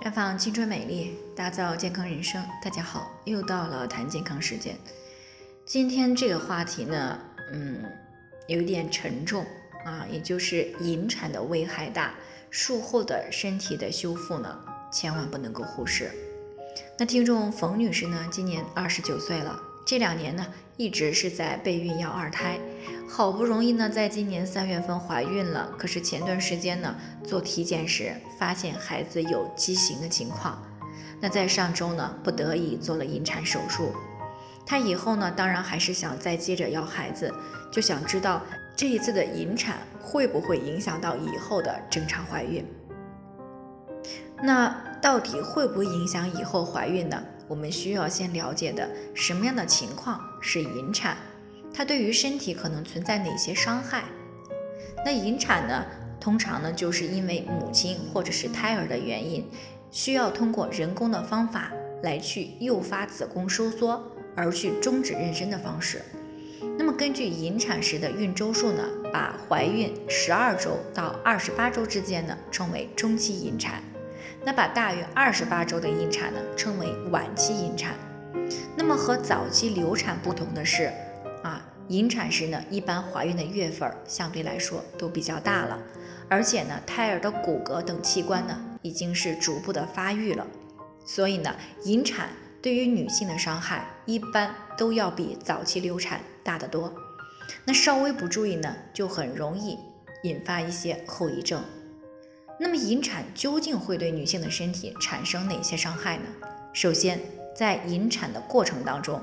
绽放青春美丽，打造健康人生。大家好，又到了谈健康时间。今天这个话题呢，嗯，有点沉重啊，也就是引产的危害大，术后的身体的修复呢，千万不能够忽视。那听众冯女士呢，今年二十九岁了，这两年呢，一直是在备孕要二胎。好不容易呢，在今年三月份怀孕了，可是前段时间呢，做体检时发现孩子有畸形的情况。那在上周呢，不得已做了引产手术。她以后呢，当然还是想再接着要孩子，就想知道这一次的引产会不会影响到以后的正常怀孕。那到底会不会影响以后怀孕呢？我们需要先了解的什么样的情况是引产？它对于身体可能存在哪些伤害？那引产呢？通常呢，就是因为母亲或者是胎儿的原因，需要通过人工的方法来去诱发子宫收缩而去终止妊娠的方式。那么根据引产时的孕周数呢，把怀孕十二周到二十八周之间呢称为中期引产，那把大于二十八周的引产呢称为晚期引产。那么和早期流产不同的是。啊引产时呢，一般怀孕的月份相对来说都比较大了，而且呢，胎儿的骨骼等器官呢已经是逐步的发育了，所以呢，引产对于女性的伤害一般都要比早期流产大得多。那稍微不注意呢，就很容易引发一些后遗症。那么引产究竟会对女性的身体产生哪些伤害呢？首先，在引产的过程当中，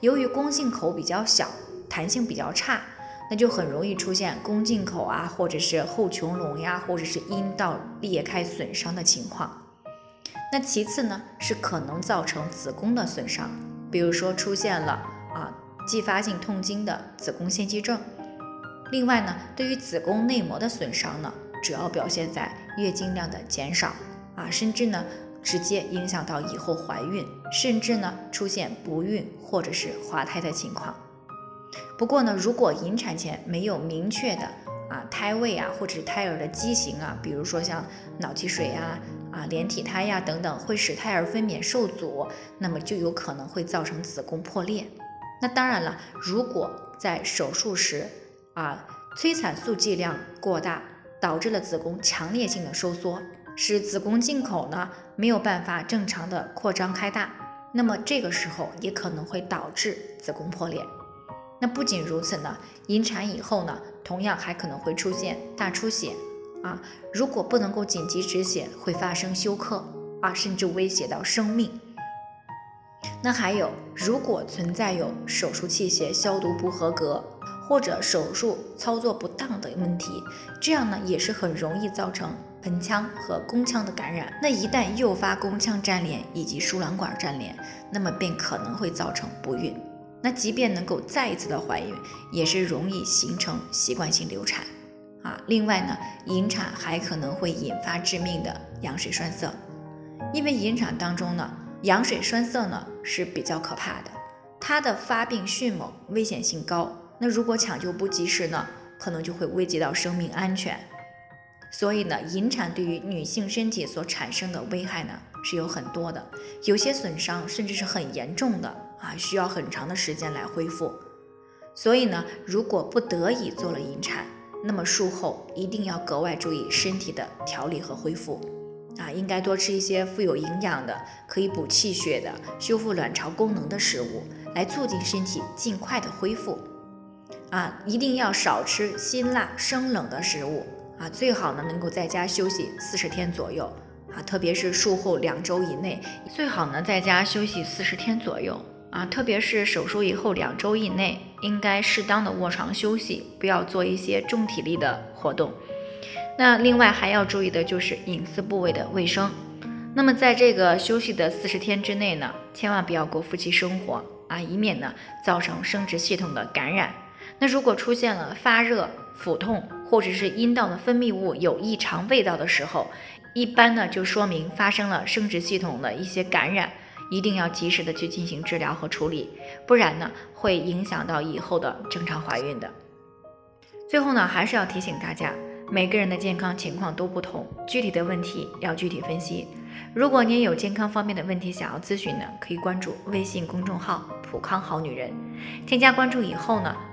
由于宫颈口比较小。弹性比较差，那就很容易出现宫颈口啊，或者是后穹窿呀，或者是阴道裂开损伤的情况。那其次呢，是可能造成子宫的损伤，比如说出现了啊继发性痛经的子宫腺肌症。另外呢，对于子宫内膜的损伤呢，主要表现在月经量的减少啊，甚至呢直接影响到以后怀孕，甚至呢出现不孕或者是滑胎的情况。不过呢，如果引产前没有明确的啊胎位啊，或者是胎儿的畸形啊，比如说像脑积水呀、啊连体胎呀等等，会使胎儿分娩受阻，那么就有可能会造成子宫破裂。那当然了，如果在手术时啊催产素剂量过大，导致了子宫强烈性的收缩，使子宫颈口呢没有办法正常的扩张开大，那么这个时候也可能会导致子宫破裂。那不仅如此呢，引产以后呢，同样还可能会出现大出血啊。如果不能够紧急止血，会发生休克啊，甚至威胁到生命。那还有，如果存在有手术器械消毒不合格或者手术操作不当的问题，这样呢也是很容易造成盆腔和宫腔的感染。那一旦诱发宫腔粘连以及输卵管粘连，那么便可能会造成不孕。那即便能够再一次的怀孕，也是容易形成习惯性流产啊。另外呢，引产还可能会引发致命的羊水栓塞，因为引产当中呢，羊水栓塞呢是比较可怕的，它的发病迅猛，危险性高。那如果抢救不及时呢，可能就会危及到生命安全。所以呢，引产对于女性身体所产生的危害呢是有很多的，有些损伤甚至是很严重的。啊，需要很长的时间来恢复，所以呢，如果不得已做了引产，那么术后一定要格外注意身体的调理和恢复。啊，应该多吃一些富有营养的、可以补气血的、修复卵巢功能的食物，来促进身体尽快的恢复。啊，一定要少吃辛辣生冷的食物。啊，最好呢能够在家休息四十天左右。啊，特别是术后两周以内，最好呢在家休息四十天左右。啊，特别是手术以后两周以内，应该适当的卧床休息，不要做一些重体力的活动。那另外还要注意的就是隐私部位的卫生。那么在这个休息的四十天之内呢，千万不要过夫妻生活啊，以免呢造成生殖系统的感染。那如果出现了发热、腹痛，或者是阴道的分泌物有异常味道的时候，一般呢就说明发生了生殖系统的一些感染。一定要及时的去进行治疗和处理，不然呢会影响到以后的正常怀孕的。最后呢，还是要提醒大家，每个人的健康情况都不同，具体的问题要具体分析。如果您有健康方面的问题想要咨询呢，可以关注微信公众号“普康好女人”，添加关注以后呢，